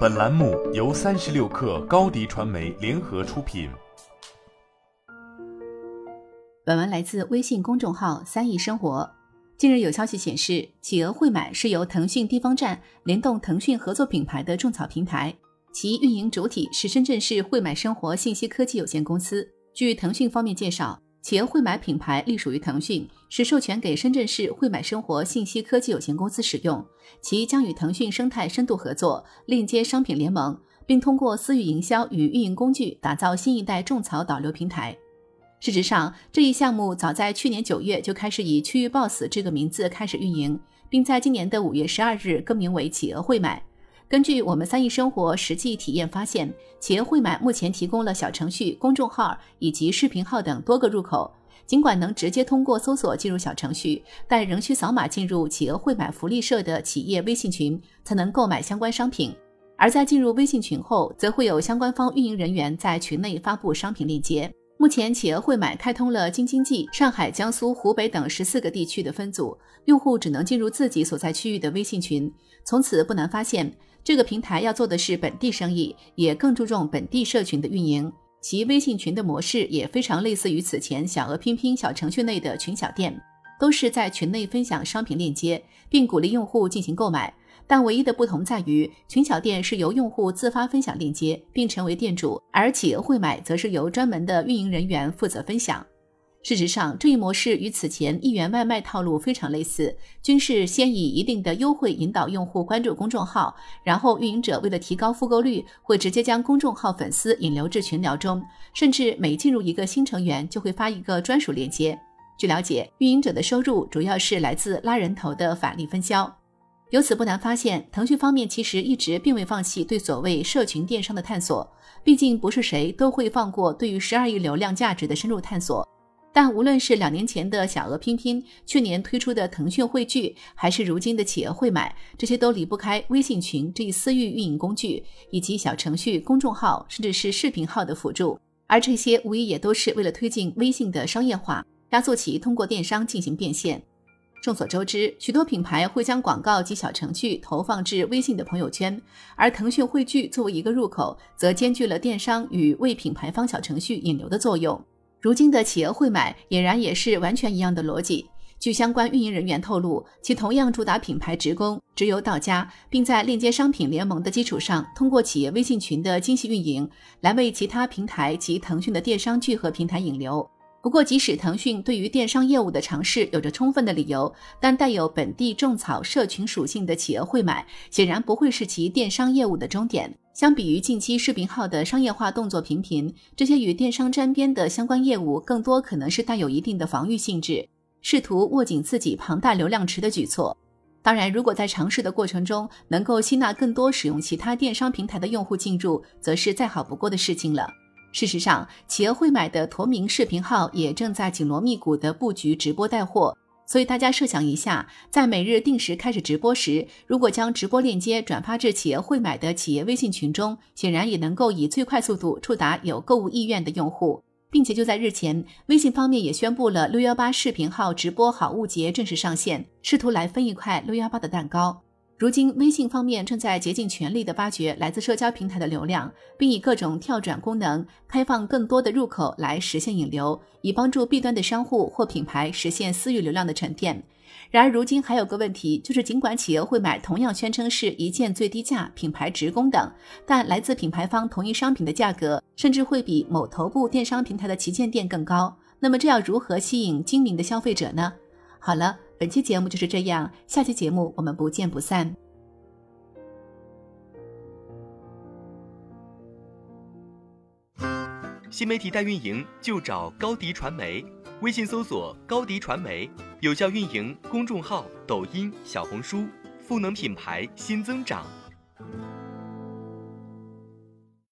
本栏目由三十六氪高低传媒联合出品。本文来自微信公众号“三亿生活”。近日有消息显示，企鹅汇买是由腾讯地方站联动腾讯合作品牌的种草平台，其运营主体是深圳市汇买生活信息科技有限公司。据腾讯方面介绍。企鹅汇买品牌隶属于腾讯，是授权给深圳市汇买生活信息科技有限公司使用。其将与腾讯生态深度合作，链接商品联盟，并通过私域营销与运营工具，打造新一代种草导流平台。事实上，这一项目早在去年九月就开始以区域 BOSS 这个名字开始运营，并在今年的五月十二日更名为企鹅汇买。根据我们三亿生活实际体验发现，企鹅汇买目前提供了小程序、公众号以及视频号等多个入口。尽管能直接通过搜索进入小程序，但仍需扫码进入企鹅汇买福利社的企业微信群，才能购买相关商品。而在进入微信群后，则会有相关方运营人员在群内发布商品链接。目前，企鹅汇买开通了京津冀、上海、江苏、湖北等十四个地区的分组，用户只能进入自己所在区域的微信群。从此，不难发现。这个平台要做的是本地生意，也更注重本地社群的运营。其微信群的模式也非常类似于此前小鹅拼拼小程序内的群小店，都是在群内分享商品链接，并鼓励用户进行购买。但唯一的不同在于，群小店是由用户自发分享链接并成为店主，而企鹅会买则是由专门的运营人员负责分享。事实上，这一模式与此前一元外卖套路非常类似，均是先以一定的优惠引导用户关注公众号，然后运营者为了提高复购率，会直接将公众号粉丝引流至群聊中，甚至每进入一个新成员就会发一个专属链接。据了解，运营者的收入主要是来自拉人头的返利分销。由此不难发现，腾讯方面其实一直并未放弃对所谓社群电商的探索，毕竟不是谁都会放过对于十二亿流量价值的深入探索。但无论是两年前的小鹅拼拼，去年推出的腾讯汇聚，还是如今的企鹅汇买，这些都离不开微信群这一私域运营工具，以及小程序、公众号，甚至是视频号的辅助。而这些无疑也都是为了推进微信的商业化，加速其通过电商进行变现。众所周知，许多品牌会将广告及小程序投放至微信的朋友圈，而腾讯汇聚作为一个入口，则兼具了电商与为品牌方小程序引流的作用。如今的企鹅会买俨然也是完全一样的逻辑。据相关运营人员透露，其同样主打品牌直供、直邮到家，并在链接商品联盟的基础上，通过企业微信群的精细运营，来为其他平台及腾讯的电商聚合平台引流。不过，即使腾讯对于电商业务的尝试有着充分的理由，但带有本地种草社群属性的企鹅会买，显然不会是其电商业务的终点。相比于近期视频号的商业化动作频频，这些与电商沾边的相关业务，更多可能是带有一定的防御性质，试图握紧自己庞大流量池的举措。当然，如果在尝试的过程中能够吸纳更多使用其他电商平台的用户进入，则是再好不过的事情了。事实上，企鹅会买的同名视频号也正在紧锣密鼓的布局直播带货。所以大家设想一下，在每日定时开始直播时，如果将直播链接转发至企鹅会买的企业微信群中，显然也能够以最快速度触达有购物意愿的用户。并且就在日前，微信方面也宣布了六幺八视频号直播好物节正式上线，试图来分一块六幺八的蛋糕。如今，微信方面正在竭尽全力地挖掘来自社交平台的流量，并以各种跳转功能开放更多的入口来实现引流，以帮助 B 端的商户或品牌实现私域流量的沉淀。然而，如今还有个问题，就是尽管企鹅会买同样宣称是一件最低价、品牌直供等，但来自品牌方同一商品的价格，甚至会比某头部电商平台的旗舰店更高。那么，这要如何吸引精明的消费者呢？好了。本期节目就是这样，下期节目我们不见不散。新媒体代运营就找高迪传媒，微信搜索高迪传媒，有效运营公众号、抖音、小红书，赋能品牌新增长。